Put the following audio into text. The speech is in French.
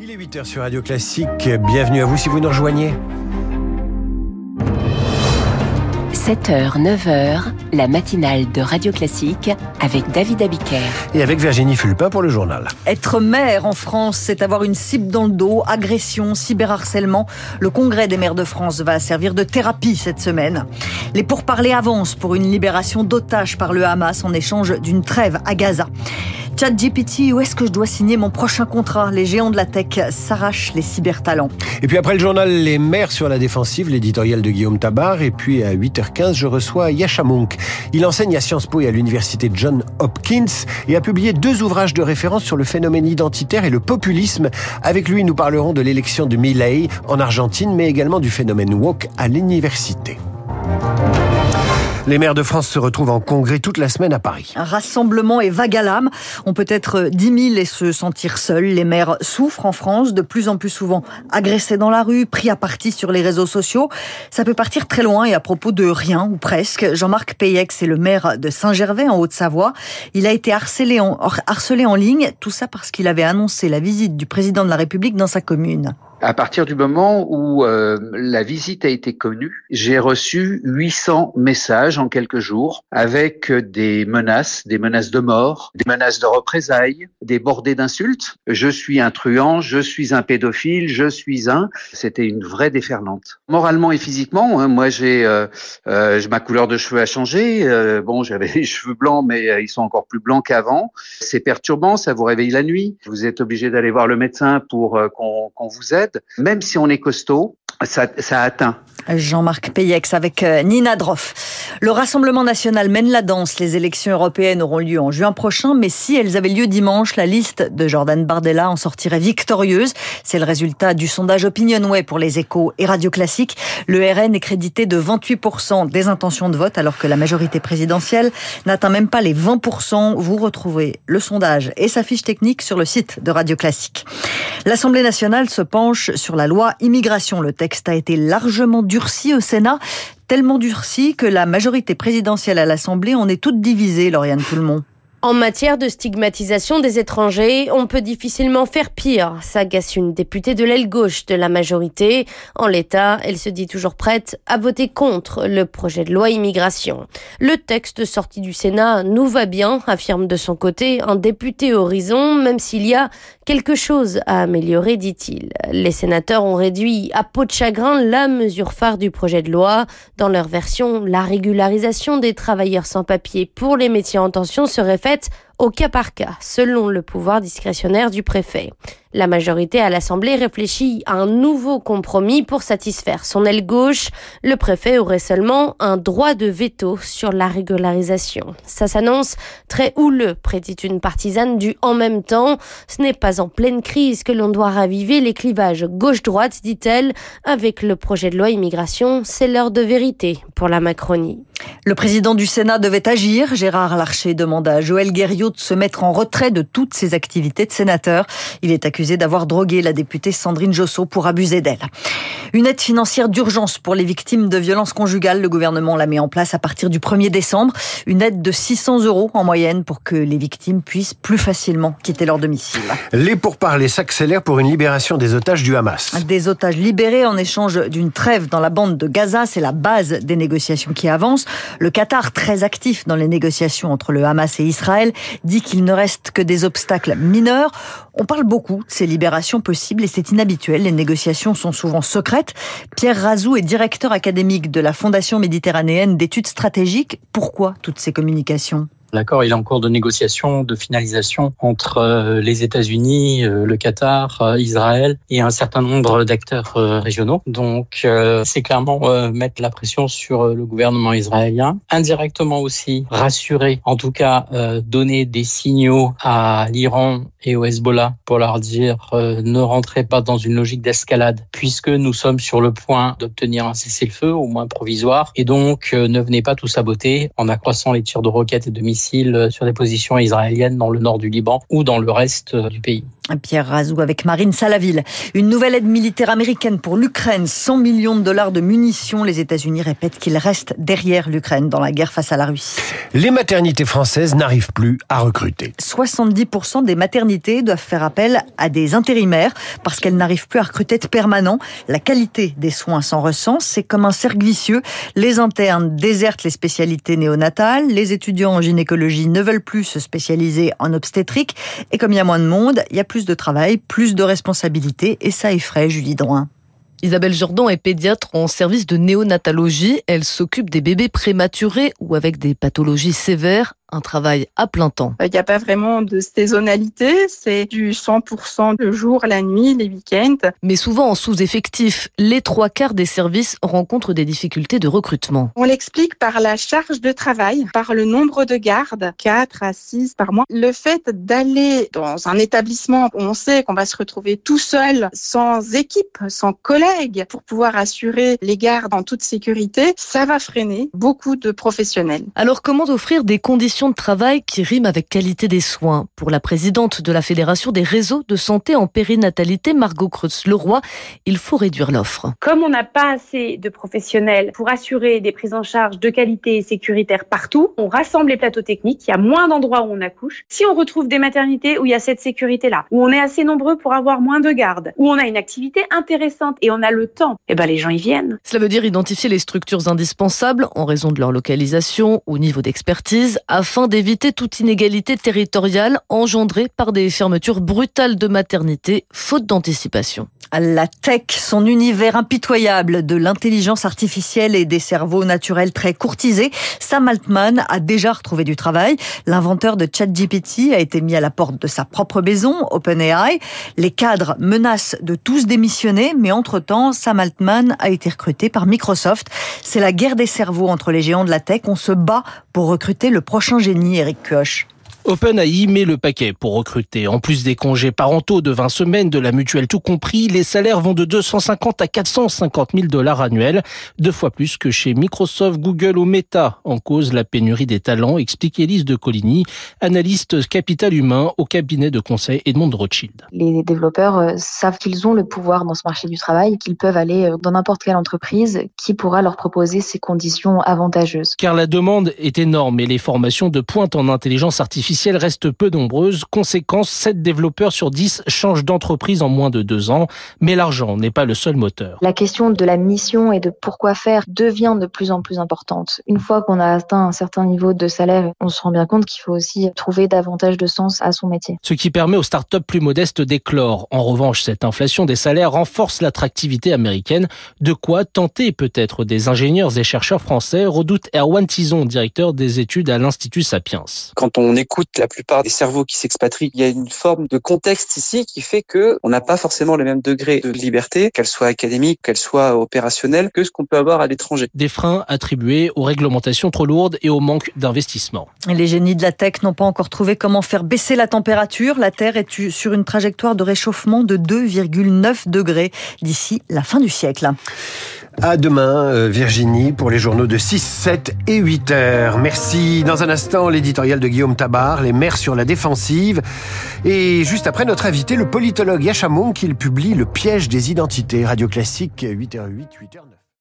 Il est 8h sur Radio Classique. Bienvenue à vous si vous nous rejoignez. 7h, 9h, la matinale de Radio Classique avec David Abiker. Et avec Virginie Fulpin pour le journal. Être maire en France, c'est avoir une cible dans le dos, agression, cyberharcèlement. Le congrès des maires de France va servir de thérapie cette semaine. Les pourparlers avancent pour une libération d'otages par le Hamas en échange d'une trêve à Gaza. ChatGPT, où est-ce que je dois signer mon prochain contrat? Les géants de la tech s'arrachent les cybertalents. Et puis après le journal Les maires sur la défensive, l'éditorial de Guillaume Tabar. Et puis à 8h15, je reçois Yasha. Il enseigne à Sciences Po et à l'université John Hopkins et a publié deux ouvrages de référence sur le phénomène identitaire et le populisme. Avec lui, nous parlerons de l'élection de Milei en Argentine, mais également du phénomène woke à l'université. Les maires de France se retrouvent en congrès toute la semaine à Paris. Un rassemblement est vague à l'âme. On peut être 10 000 et se sentir seul. Les maires souffrent en France, de plus en plus souvent agressés dans la rue, pris à partie sur les réseaux sociaux. Ça peut partir très loin et à propos de rien ou presque. Jean-Marc Payex est le maire de Saint-Gervais en Haute-Savoie. Il a été harcelé en, harcelé en ligne, tout ça parce qu'il avait annoncé la visite du président de la République dans sa commune. À partir du moment où euh, la visite a été connue, j'ai reçu 800 messages en quelques jours avec des menaces, des menaces de mort, des menaces de représailles, des bordées d'insultes. Je suis un truand, je suis un pédophile, je suis un. C'était une vraie déferlante. Moralement et physiquement, hein, moi j'ai euh, euh, ma couleur de cheveux a changé. Euh, bon, j'avais les cheveux blancs, mais euh, ils sont encore plus blancs qu'avant. C'est perturbant, ça vous réveille la nuit. Vous êtes obligé d'aller voir le médecin pour euh, qu'on qu'on vous aide même si on est costaud, ça, atteint. Jean-Marc Payex avec euh, Nina Droff. Le Rassemblement national mène la danse. Les élections européennes auront lieu en juin prochain, mais si elles avaient lieu dimanche, la liste de Jordan Bardella en sortirait victorieuse. C'est le résultat du sondage Opinionway pour les échos et Radio Classique. Le RN est crédité de 28% des intentions de vote, alors que la majorité présidentielle n'atteint même pas les 20%. Vous retrouvez le sondage et sa fiche technique sur le site de Radio Classique. L'Assemblée nationale se penche sur la loi immigration. Le texte a été largement durci au Sénat, tellement durci que la majorité présidentielle à l'Assemblée en est toute divisée, Lauriane Poulmont. En matière de stigmatisation des étrangers, on peut difficilement faire pire, s'agace une députée de l'aile gauche de la majorité. En l'état, elle se dit toujours prête à voter contre le projet de loi immigration. Le texte sorti du Sénat nous va bien, affirme de son côté un député Horizon, même s'il y a quelque chose à améliorer, dit-il. Les sénateurs ont réduit à peau de chagrin la mesure phare du projet de loi. Dans leur version, la régularisation des travailleurs sans papier pour les métiers en tension serait faite It. Au cas par cas, selon le pouvoir discrétionnaire du préfet. La majorité à l'Assemblée réfléchit à un nouveau compromis pour satisfaire son aile gauche. Le préfet aurait seulement un droit de veto sur la régularisation. Ça s'annonce très houleux, prédit une partisane du en même temps. Ce n'est pas en pleine crise que l'on doit raviver les clivages gauche-droite, dit-elle. Avec le projet de loi immigration, c'est l'heure de vérité pour la Macronie. Le président du Sénat devait agir. Gérard Larcher demande à Joël Guerriot de se mettre en retrait de toutes ses activités de sénateur. Il est accusé d'avoir drogué la députée Sandrine Josso pour abuser d'elle. Une aide financière d'urgence pour les victimes de violences conjugales. Le gouvernement la met en place à partir du 1er décembre. Une aide de 600 euros en moyenne pour que les victimes puissent plus facilement quitter leur domicile. Les pourparlers s'accélèrent pour une libération des otages du Hamas. Des otages libérés en échange d'une trêve dans la bande de Gaza. C'est la base des négociations qui avancent. Le Qatar, très actif dans les négociations entre le Hamas et Israël, dit qu'il ne reste que des obstacles mineurs. On parle beaucoup de ces libérations possibles et c'est inhabituel. Les négociations sont souvent secrètes. Pierre Razou est directeur académique de la Fondation méditerranéenne d'études stratégiques. Pourquoi toutes ces communications? L'accord il est en cours de négociation, de finalisation entre euh, les États-Unis, euh, le Qatar, euh, Israël et un certain nombre d'acteurs régionaux. Donc c'est clairement mettre la pression sur le gouvernement israélien, indirectement aussi rassurer, en tout cas donner des signaux à l'Iran et au Hezbollah pour leur dire ne rentrez pas dans une logique d'escalade puisque nous sommes sur le point d'obtenir un cessez-le-feu au moins provisoire et donc ne venez pas tout saboter en accroissant les tirs de roquettes et de missiles sur des positions israéliennes dans le nord du Liban ou dans le reste du pays. Pierre Razou avec Marine Salaville. Une nouvelle aide militaire américaine pour l'Ukraine, 100 millions de dollars de munitions. Les États-Unis répètent qu'ils restent derrière l'Ukraine dans la guerre face à la Russie. Les maternités françaises n'arrivent plus à recruter. 70% des maternités doivent faire appel à des intérimaires parce qu'elles n'arrivent plus à recruter de permanents. La qualité des soins s'en ressent. C'est comme un cercle vicieux. Les internes désertent les spécialités néonatales. Les étudiants en gynécologie ne veulent plus se spécialiser en obstétrique. Et comme il y a moins de monde, il y a plus de travail, plus de responsabilités et ça effraie Julie Drouin. Isabelle Jordan est pédiatre en service de néonatologie. Elle s'occupe des bébés prématurés ou avec des pathologies sévères un travail à plein temps. Il n'y a pas vraiment de saisonnalité, c'est du 100% le jour, la nuit, les week-ends. Mais souvent en sous-effectif, les trois quarts des services rencontrent des difficultés de recrutement. On l'explique par la charge de travail, par le nombre de gardes, 4 à 6 par mois. Le fait d'aller dans un établissement où on sait qu'on va se retrouver tout seul, sans équipe, sans collègues, pour pouvoir assurer les gardes en toute sécurité, ça va freiner beaucoup de professionnels. Alors comment offrir des conditions de travail qui rime avec qualité des soins. Pour la présidente de la Fédération des réseaux de santé en périnatalité, Margot Creus-Leroy, il faut réduire l'offre. Comme on n'a pas assez de professionnels pour assurer des prises en charge de qualité et sécuritaire partout, on rassemble les plateaux techniques, il y a moins d'endroits où on accouche. Si on retrouve des maternités où il y a cette sécurité-là, où on est assez nombreux pour avoir moins de gardes, où on a une activité intéressante et on a le temps, eh ben les gens y viennent. Cela veut dire identifier les structures indispensables en raison de leur localisation ou niveau d'expertise afin afin d'éviter toute inégalité territoriale engendrée par des fermetures brutales de maternité, faute d'anticipation. La tech, son univers impitoyable de l'intelligence artificielle et des cerveaux naturels très courtisés, Sam Altman a déjà retrouvé du travail. L'inventeur de ChatGPT a été mis à la porte de sa propre maison, OpenAI. Les cadres menacent de tous démissionner, mais entre-temps, Sam Altman a été recruté par Microsoft. C'est la guerre des cerveaux entre les géants de la tech. On se bat pour recruter le prochain génie, Eric Koch. OpenAI met le paquet pour recruter. En plus des congés parentaux de 20 semaines, de la mutuelle tout compris, les salaires vont de 250 à 450 000 dollars annuels, deux fois plus que chez Microsoft, Google ou Meta. En cause, la pénurie des talents, explique Elise de Coligny, analyste capital humain au cabinet de conseil Edmond Rothschild. Les développeurs euh, savent qu'ils ont le pouvoir dans ce marché du travail, qu'ils peuvent aller euh, dans n'importe quelle entreprise qui pourra leur proposer ces conditions avantageuses. Car la demande est énorme et les formations de pointe en intelligence artificielle reste peu nombreuses. Conséquence, 7 développeurs sur 10 changent d'entreprise en moins de deux ans. Mais l'argent n'est pas le seul moteur. La question de la mission et de pourquoi faire devient de plus en plus importante. Une fois qu'on a atteint un certain niveau de salaire, on se rend bien compte qu'il faut aussi trouver davantage de sens à son métier. Ce qui permet aux startups plus modestes d'éclore. En revanche, cette inflation des salaires renforce l'attractivité américaine. De quoi tenter peut-être des ingénieurs et chercheurs français, redoute Erwan Tison, directeur des études à l'Institut Sapiens. Quand on écoute la plupart des cerveaux qui s'expatrient, il y a une forme de contexte ici qui fait que on n'a pas forcément le même degré de liberté, qu'elle soit académique, qu'elle soit opérationnelle, que ce qu'on peut avoir à l'étranger. Des freins attribués aux réglementations trop lourdes et au manque d'investissement. Les génies de la tech n'ont pas encore trouvé comment faire baisser la température. La Terre est sur une trajectoire de réchauffement de 2,9 degrés d'ici la fin du siècle. À demain, euh, Virginie, pour les journaux de 6, 7 et 8 heures. Merci. Dans un instant, l'éditorial de Guillaume Tabar, Les mers sur la défensive. Et juste après, notre invité, le politologue Yachamon, qu'il publie Le piège des identités. Radio classique, 8h08, 8h9.